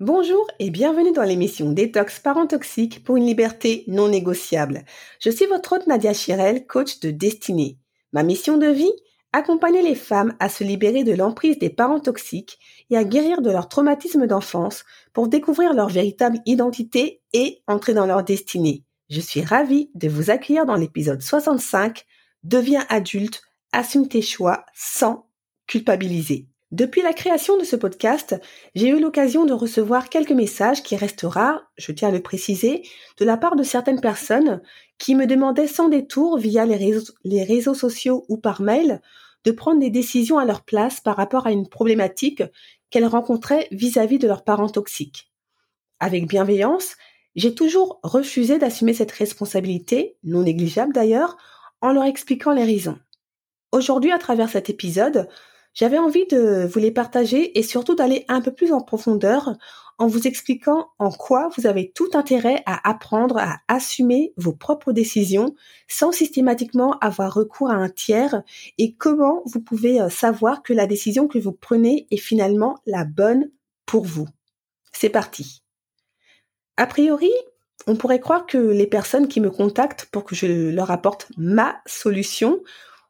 Bonjour et bienvenue dans l'émission Détox Parents Toxiques pour une liberté non négociable. Je suis votre hôte Nadia Chirel, coach de destinée. Ma mission de vie Accompagner les femmes à se libérer de l'emprise des parents toxiques et à guérir de leur traumatisme d'enfance pour découvrir leur véritable identité et entrer dans leur destinée. Je suis ravie de vous accueillir dans l'épisode 65 Deviens adulte, assume tes choix sans culpabiliser. Depuis la création de ce podcast, j'ai eu l'occasion de recevoir quelques messages qui restent rares, je tiens à le préciser, de la part de certaines personnes qui me demandaient sans détour via les réseaux, sociaux ou par mail de prendre des décisions à leur place par rapport à une problématique qu'elles rencontraient vis-à-vis -vis de leurs parents toxiques. Avec bienveillance, j'ai toujours refusé d'assumer cette responsabilité, non négligeable d'ailleurs, en leur expliquant les raisons. Aujourd'hui, à travers cet épisode, j'avais envie de vous les partager et surtout d'aller un peu plus en profondeur en vous expliquant en quoi vous avez tout intérêt à apprendre à assumer vos propres décisions sans systématiquement avoir recours à un tiers et comment vous pouvez euh, savoir que la décision que vous prenez est finalement la bonne pour vous. C'est parti. A priori, on pourrait croire que les personnes qui me contactent pour que je leur apporte ma solution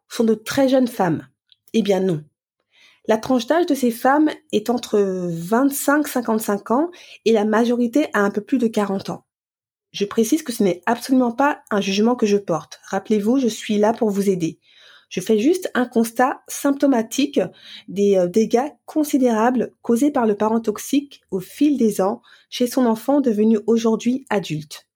sont de très jeunes femmes. Eh bien non. La tranche d'âge de ces femmes est entre 25-55 ans et la majorité a un peu plus de 40 ans. Je précise que ce n'est absolument pas un jugement que je porte. Rappelez-vous, je suis là pour vous aider. Je fais juste un constat symptomatique des euh, dégâts considérables causés par le parent toxique au fil des ans chez son enfant devenu aujourd'hui adulte.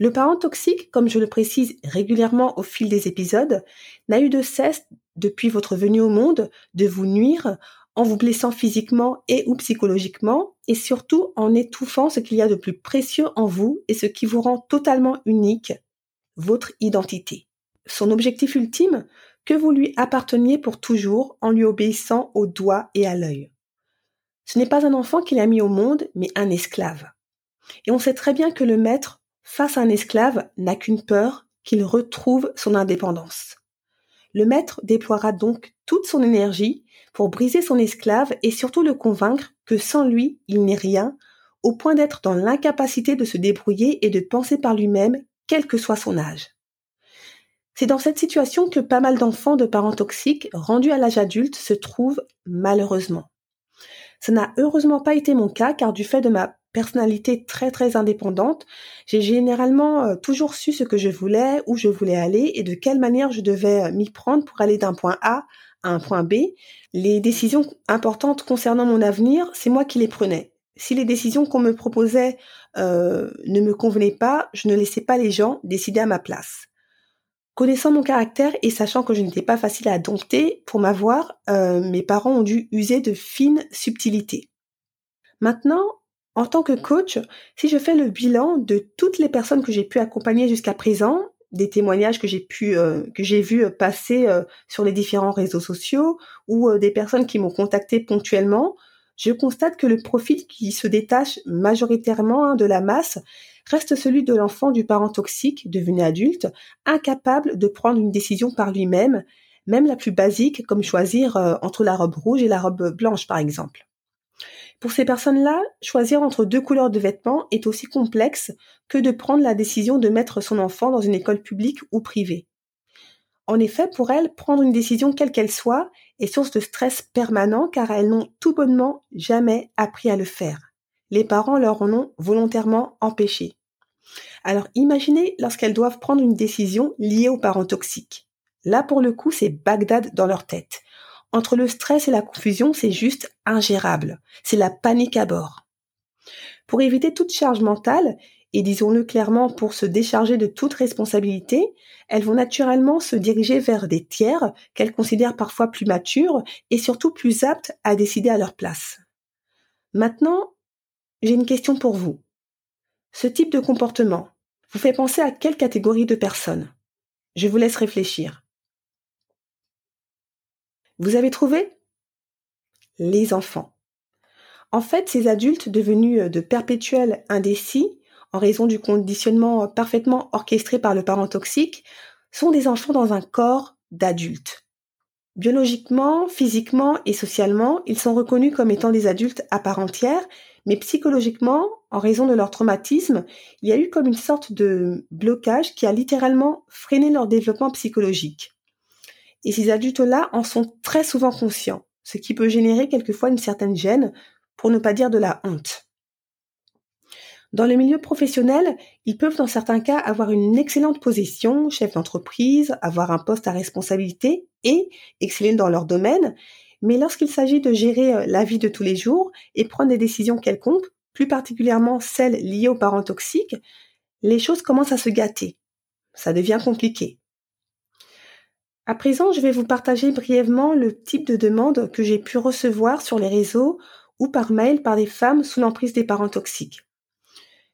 Le parent toxique, comme je le précise régulièrement au fil des épisodes, n'a eu de cesse depuis votre venue au monde de vous nuire en vous blessant physiquement et ou psychologiquement et surtout en étouffant ce qu'il y a de plus précieux en vous et ce qui vous rend totalement unique, votre identité. Son objectif ultime, que vous lui apparteniez pour toujours en lui obéissant au doigt et à l'œil. Ce n'est pas un enfant qu'il a mis au monde, mais un esclave. Et on sait très bien que le maître, face à un esclave, n'a qu'une peur, qu'il retrouve son indépendance. Le maître déploiera donc toute son énergie pour briser son esclave et surtout le convaincre que sans lui, il n'est rien, au point d'être dans l'incapacité de se débrouiller et de penser par lui-même, quel que soit son âge. C'est dans cette situation que pas mal d'enfants de parents toxiques rendus à l'âge adulte se trouvent malheureusement. Ce n'a heureusement pas été mon cas car du fait de ma personnalité très très indépendante, j'ai généralement euh, toujours su ce que je voulais, où je voulais aller et de quelle manière je devais euh, m'y prendre pour aller d'un point A à un point B. Les décisions importantes concernant mon avenir, c'est moi qui les prenais. Si les décisions qu'on me proposait euh, ne me convenaient pas, je ne laissais pas les gens décider à ma place. Connaissant mon caractère et sachant que je n'étais pas facile à dompter, pour m'avoir, mes parents ont dû user de fines subtilités. Maintenant, en tant que coach, si je fais le bilan de toutes les personnes que j'ai pu accompagner jusqu'à présent, des témoignages que j'ai pu euh, que j'ai vu passer euh, sur les différents réseaux sociaux ou euh, des personnes qui m'ont contacté ponctuellement, je constate que le profil qui se détache majoritairement hein, de la masse reste celui de l'enfant du parent toxique devenu adulte, incapable de prendre une décision par lui-même, même la plus basique comme choisir entre la robe rouge et la robe blanche par exemple. Pour ces personnes-là, choisir entre deux couleurs de vêtements est aussi complexe que de prendre la décision de mettre son enfant dans une école publique ou privée. En effet, pour elles, prendre une décision quelle qu'elle soit est source de stress permanent car elles n'ont tout bonnement jamais appris à le faire. Les parents leur en ont volontairement empêché. Alors imaginez lorsqu'elles doivent prendre une décision liée aux parents toxiques. Là pour le coup c'est Bagdad dans leur tête. Entre le stress et la confusion c'est juste ingérable. C'est la panique à bord. Pour éviter toute charge mentale, et disons-le clairement pour se décharger de toute responsabilité, elles vont naturellement se diriger vers des tiers qu'elles considèrent parfois plus matures et surtout plus aptes à décider à leur place. Maintenant, j'ai une question pour vous. Ce type de comportement vous fait penser à quelle catégorie de personnes? Je vous laisse réfléchir. Vous avez trouvé? Les enfants. En fait, ces adultes devenus de perpétuels indécis en raison du conditionnement parfaitement orchestré par le parent toxique, sont des enfants dans un corps d'adultes. Biologiquement, physiquement et socialement, ils sont reconnus comme étant des adultes à part entière, mais psychologiquement, en raison de leur traumatisme, il y a eu comme une sorte de blocage qui a littéralement freiné leur développement psychologique. Et ces adultes-là en sont très souvent conscients, ce qui peut générer quelquefois une certaine gêne, pour ne pas dire de la honte. Dans le milieu professionnel, ils peuvent dans certains cas avoir une excellente position, chef d'entreprise, avoir un poste à responsabilité et exceller dans leur domaine, mais lorsqu'il s'agit de gérer euh, la vie de tous les jours et prendre des décisions quelconques, plus particulièrement celles liées aux parents toxiques, les choses commencent à se gâter. Ça devient compliqué. À présent, je vais vous partager brièvement le type de demande que j'ai pu recevoir sur les réseaux ou par mail par des femmes sous l'emprise des parents toxiques.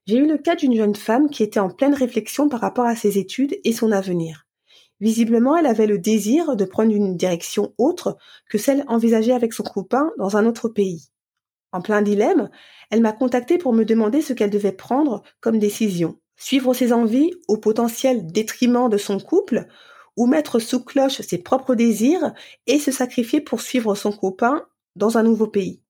J'ai eu le cas d'une jeune femme qui était en pleine réflexion par rapport à ses études et son avenir. Visiblement, elle avait le désir de prendre une direction autre que celle envisagée avec son copain dans un autre pays. En plein dilemme, elle m'a contacté pour me demander ce qu'elle devait prendre comme décision. Suivre ses envies au potentiel détriment de son couple ou mettre sous cloche ses propres désirs et se sacrifier pour suivre son copain dans un nouveau pays.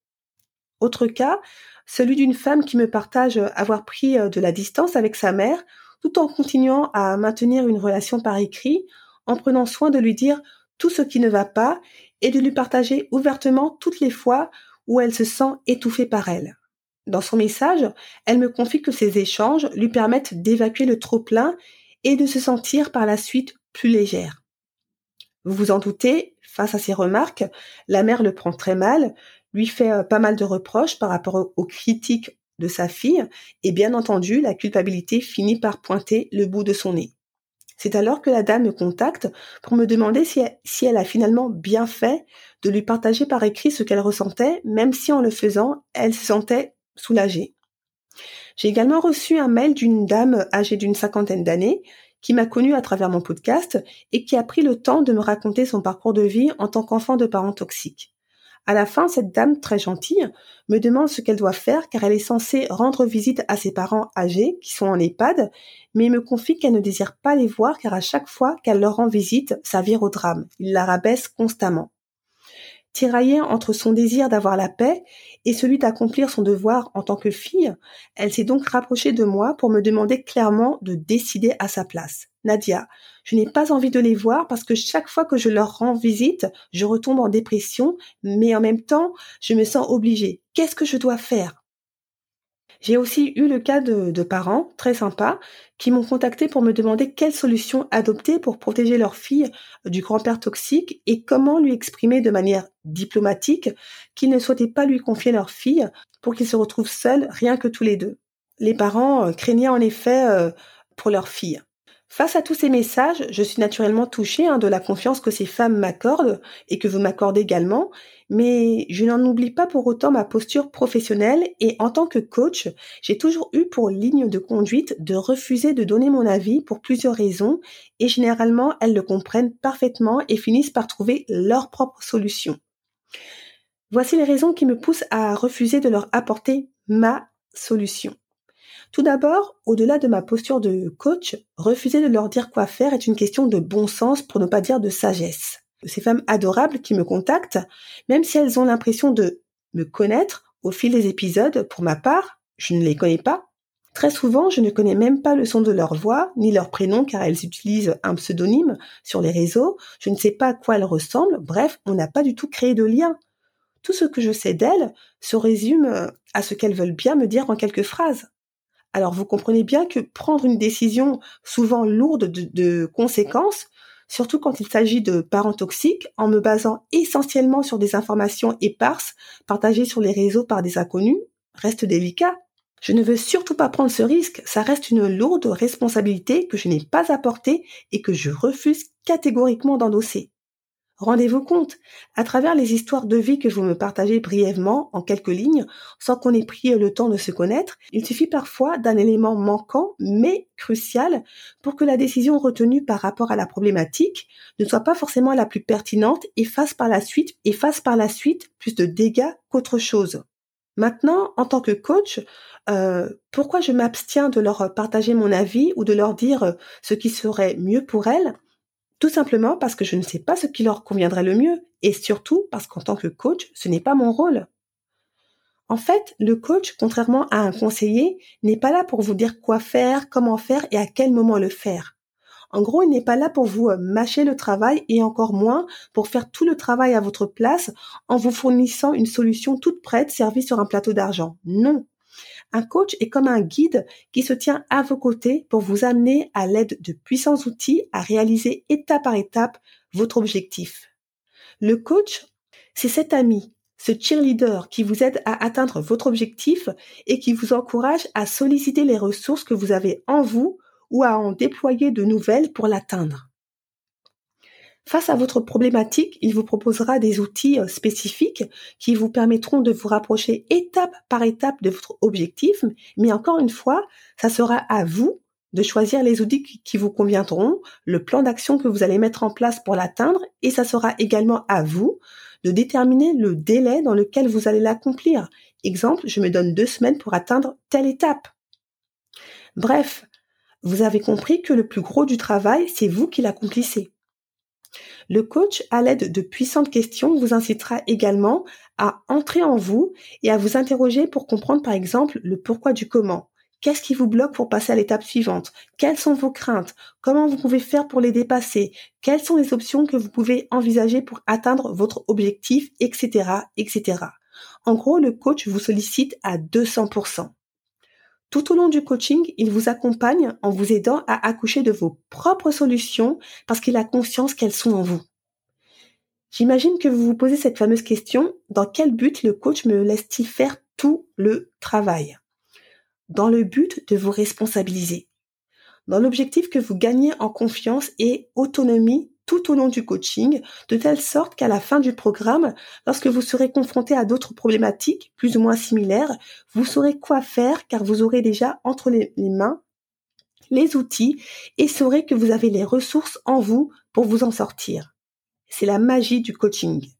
Autre cas, celui d'une femme qui me partage avoir pris euh, de la distance avec sa mère tout en continuant à maintenir une relation par écrit, en prenant soin de lui dire tout ce qui ne va pas et de lui partager ouvertement toutes les fois où elle se sent étouffée par elle. Dans son message, elle me confie que ces échanges lui permettent d'évacuer le trop-plein et de se sentir par la suite plus légère. Vous vous en doutez, face à ces remarques, la mère le prend très mal, lui fait euh, pas mal de reproches par rapport aux critiques de sa fille, et bien entendu, la culpabilité finit par pointer le bout de son nez. C'est alors que la dame me contacte pour me demander si elle, si elle, a finalement bien fait de lui partager par écrit ce qu'elle ressentait, même si en le faisant, elle se sentait soulagée. J'ai également reçu un mail d'une dame âgée d'une cinquantaine d'années qui m'a connue à travers mon podcast et qui a pris le temps de me raconter son parcours de vie en tant qu'enfant de parents toxiques. À la fin, cette dame très gentille me demande ce qu'elle doit faire car elle est censée rendre visite à ses parents âgés qui sont en EHPAD, mais me confie qu'elle ne désire pas les voir car à chaque fois qu'elle leur rend visite, ça vire au drame. Il la rabaisse constamment. Tiraillée entre son désir d'avoir la paix et celui d'accomplir son devoir en tant que fille, elle s'est donc rapprochée de moi pour me demander clairement de décider à sa place. Nadia, je n'ai pas envie de les voir parce que chaque fois que je leur rends visite, je retombe en dépression, mais en même temps, je me sens obligée. Qu'est-ce que je dois faire? J'ai aussi eu le cas de, parents très sympas qui m'ont contacté pour me demander quelle solution adopter pour protéger leur fille du grand-père toxique et comment lui exprimer de manière diplomatique qu'ils ne souhaitaient pas lui confier leur fille pour qu'ils se retrouvent seuls rien que tous les deux. Les parents euh, craignaient en effet euh, pour leur fille. Face à tous ces messages, je suis naturellement touchée hein, de la confiance que ces femmes m'accordent et que vous m'accordez également, mais je n'en oublie pas pour autant ma posture professionnelle et en tant que coach, j'ai toujours eu pour ligne de conduite de refuser de donner mon avis pour plusieurs raisons et généralement elles le comprennent parfaitement et finissent par trouver leur propre solution. Voici les raisons qui me poussent à refuser de leur apporter ma solution. Tout d'abord, au-delà de ma posture de coach, refuser de leur dire quoi faire est une question de bon sens pour ne pas dire de sagesse. Ces femmes adorables qui me contactent, même si elles ont l'impression de me connaître au fil des épisodes, pour ma part, je ne les connais pas. Très souvent, je ne connais même pas le son de leur voix, ni leur prénom, car elles utilisent un pseudonyme sur les réseaux. Je ne sais pas à quoi elles ressemblent. Bref, on n'a pas du tout créé de lien. Tout ce que je sais d'elles se résume à ce qu'elles veulent bien me dire en quelques phrases. Alors vous comprenez bien que prendre une décision souvent lourde de, conséquences, surtout quand il s'agit de parents toxiques, en me basant essentiellement sur des informations éparses partagées sur les réseaux par des inconnus, reste délicat. Je ne veux surtout pas prendre ce risque, ça reste une lourde responsabilité que je n'ai pas apportée et que je refuse catégoriquement d'endosser. Rendez-vous compte, à travers les histoires de vie que vous me partagez brièvement, en quelques lignes, sans qu'on ait pris le temps de se connaître, il suffit parfois d'un élément manquant, mais crucial, pour que la décision retenue par rapport à la problématique ne soit pas forcément la plus pertinente et fasse par la suite, et fasse par la suite plus de dégâts qu'autre chose. Maintenant, en tant que coach, euh, pourquoi je m'abstiens de leur partager mon avis ou de leur dire ce qui serait mieux pour elles? Tout simplement parce que je ne sais pas ce qui leur conviendrait le mieux et surtout parce qu'en tant que coach, ce n'est pas mon rôle. En fait, le coach, contrairement à un conseiller, n'est pas là pour vous dire quoi faire, comment faire et à quel moment le faire. En gros, il n'est pas là pour vous euh, mâcher le travail et encore moins pour faire tout le travail à votre place en vous fournissant une solution toute prête servie sur un plateau d'argent. Non. Un coach est comme un guide qui se tient à vos côtés pour vous amener à l'aide de puissants outils à réaliser étape par étape votre objectif. Le coach, c'est cet ami, ce cheerleader qui vous aide à atteindre votre objectif et qui vous encourage à solliciter les ressources que vous avez en vous ou à en déployer de nouvelles pour l'atteindre. Face à votre problématique, il vous proposera des outils euh, spécifiques qui vous permettront de vous rapprocher étape par étape de votre objectif. Mais encore une fois, ça sera à vous de choisir les outils qui vous conviendront, le plan d'action que vous allez mettre en place pour l'atteindre, et ça sera également à vous de déterminer le délai dans lequel vous allez l'accomplir. Exemple, je me donne deux semaines pour atteindre telle étape. Bref, vous avez compris que le plus gros du travail, c'est vous qui l'accomplissez. Le coach, à l'aide de puissantes questions, vous incitera également à entrer en vous et à vous interroger pour comprendre par exemple le pourquoi du comment. Qu'est-ce qui vous bloque pour passer à l'étape suivante? Quelles sont vos craintes? Comment vous pouvez faire pour les dépasser? Quelles sont les options que vous pouvez envisager pour atteindre votre objectif, etc., etc. En gros, le coach vous sollicite à 200%. Tout au long du coaching, il vous accompagne en vous aidant à accoucher de vos propres solutions parce qu'il a conscience qu'elles sont en vous. J'imagine que vous vous posez cette fameuse question, dans quel but le coach me laisse-t-il faire tout le travail? Dans le but de vous responsabiliser. Dans l'objectif que vous gagnez en confiance et autonomie tout au long du coaching, de telle sorte qu'à la fin du programme, lorsque vous serez confronté à d'autres problématiques plus ou moins similaires, vous saurez quoi faire car vous aurez déjà entre les, mains les outils et saurez que vous avez les ressources en vous pour vous en sortir. C'est la magie du coaching.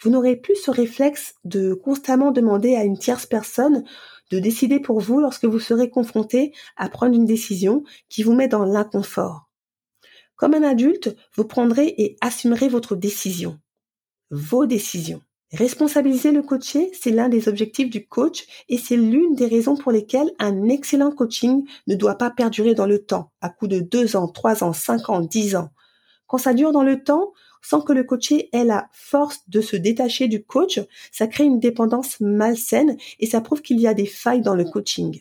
Vous n'aurez plus ce réflexe de constamment demander à une tierce personne de décider pour vous lorsque vous serez confronté à prendre une décision qui vous met dans l'inconfort. Comme un adulte, vous prendrez et assumerez votre décision. Vos décisions. Responsabiliser le coaché, c'est l'un des objectifs du coach et c'est l'une des raisons pour lesquelles un excellent coaching ne doit pas perdurer dans le temps, à coup de deux ans, trois ans, cinq ans, dix ans. Quand ça dure dans le temps, sans que le coaché ait la force de se détacher du coach, ça crée une dépendance malsaine et ça prouve qu'il y a des failles dans le coaching.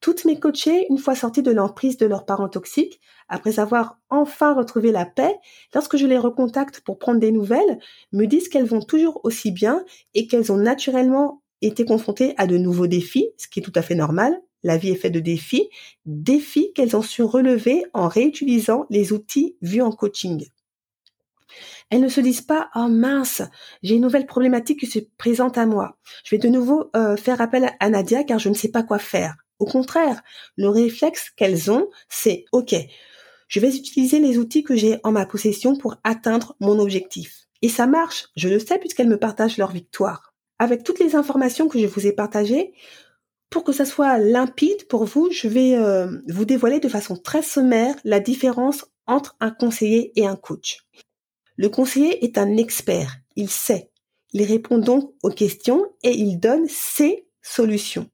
Toutes mes coachées, une fois sorties de l'emprise de leurs parents toxiques, après avoir enfin retrouvé la paix, lorsque je les recontacte pour prendre des nouvelles, me disent qu'elles vont toujours aussi bien et qu'elles ont naturellement été confrontées à de nouveaux défis, ce qui est tout à fait normal. La vie est faite de défis, défis qu'elles ont su relever en réutilisant les outils vus en coaching. Elles ne se disent pas oh mince, j'ai une nouvelle problématique qui se présente à moi. Je vais de nouveau euh, faire appel à Nadia car je ne sais pas quoi faire. Au contraire, le réflexe qu'elles ont, c'est OK, je vais utiliser les outils que j'ai en ma possession pour atteindre mon objectif. Et ça marche, je le sais puisqu'elles me partagent leur victoire. Avec toutes les informations que je vous ai partagées, pour que ça soit limpide pour vous, je vais euh, vous dévoiler de façon très sommaire la différence entre un conseiller et un coach. Le conseiller est un expert, il sait. Il répond donc aux questions et il donne ses solutions.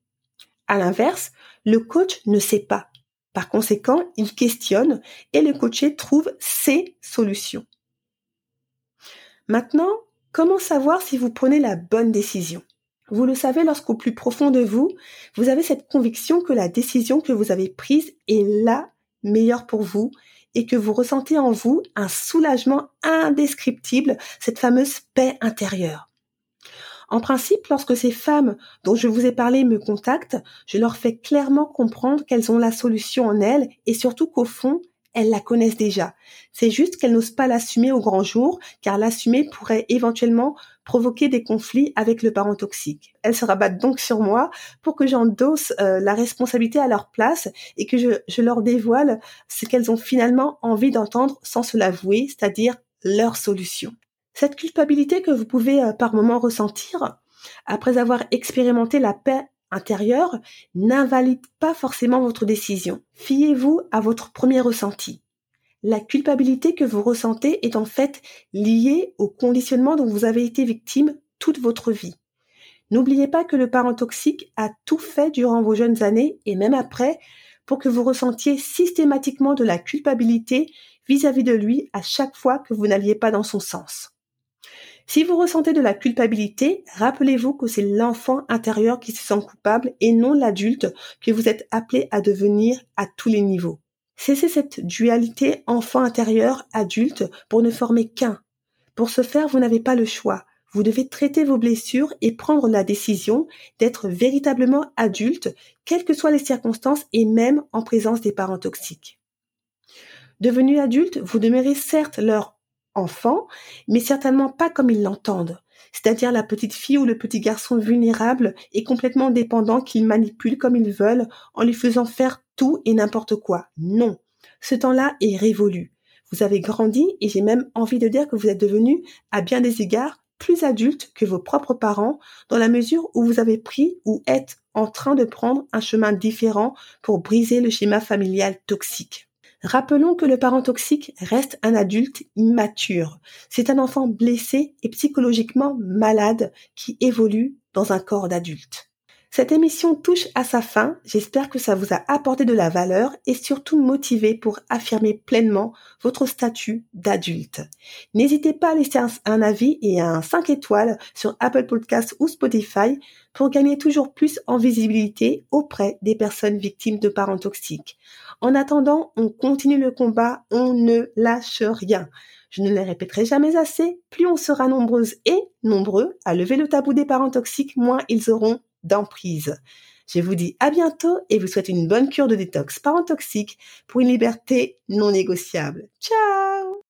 À l'inverse, le coach ne sait pas. Par conséquent, il questionne et le coaché trouve ses solutions. Maintenant, comment savoir si vous prenez la bonne décision? Vous le savez lorsqu'au plus profond de vous, vous avez cette conviction que la décision que vous avez prise est la meilleure pour vous et que vous ressentez en vous un soulagement indescriptible, cette fameuse paix intérieure. En principe, lorsque ces femmes dont je vous ai parlé me contactent, je leur fais clairement comprendre qu'elles ont la solution en elles et surtout qu'au fond, elles la connaissent déjà. C'est juste qu'elles n'osent pas l'assumer au grand jour, car l'assumer pourrait éventuellement provoquer des conflits avec le parent toxique. Elles se rabattent donc sur moi pour que j'endosse euh, la responsabilité à leur place et que je, je leur dévoile ce qu'elles ont finalement envie d'entendre sans se l'avouer, c'est-à-dire leur solution. Cette culpabilité que vous pouvez euh, par moment ressentir, après avoir expérimenté la paix intérieure, n'invalide pas forcément votre décision. Fiez-vous à votre premier ressenti. La culpabilité que vous ressentez est en fait liée au conditionnement dont vous avez été victime toute votre vie. N'oubliez pas que le parent toxique a tout fait durant vos jeunes années et même après pour que vous ressentiez systématiquement de la culpabilité vis-à-vis -vis de lui à chaque fois que vous n'alliez pas dans son sens. Si vous ressentez de la culpabilité, rappelez-vous que c'est l'enfant intérieur qui se sent coupable et non l'adulte que vous êtes appelé à devenir à tous les niveaux. Cessez cette dualité enfant intérieur-adulte pour ne former qu'un. Pour ce faire, vous n'avez pas le choix. Vous devez traiter vos blessures et prendre la décision d'être véritablement adulte, quelles que soient les circonstances et même en présence des parents toxiques. Devenu adulte, vous demeurez certes leur enfant, mais certainement pas comme ils l'entendent. C'est-à-dire la petite fille ou le petit garçon vulnérable et complètement dépendant qu'ils manipulent comme ils veulent en lui faisant faire tout et n'importe quoi. Non. Ce temps-là est révolu. Vous avez grandi et j'ai même envie de dire que vous êtes devenu, à bien des égards, plus adulte que vos propres parents dans la mesure où vous avez pris ou êtes en train de prendre un chemin différent pour briser le schéma familial toxique. Rappelons que le parent toxique reste un adulte immature. C'est un enfant blessé et psychologiquement malade qui évolue dans un corps d'adulte. Cette émission touche à sa fin. J'espère que ça vous a apporté de la valeur et surtout motivé pour affirmer pleinement votre statut d'adulte. N'hésitez pas à laisser un, avis et un 5 étoiles sur Apple Podcasts ou Spotify pour gagner toujours plus en visibilité auprès des personnes victimes de parents toxiques. En attendant, on continue le combat, on ne lâche rien. Je ne les répéterai jamais assez, plus on sera nombreuses et nombreux à lever le tabou des parents toxiques, moins ils auront d'emprise. Je vous dis à bientôt et vous souhaite une bonne cure de détox parent toxique pour une liberté non négociable. Ciao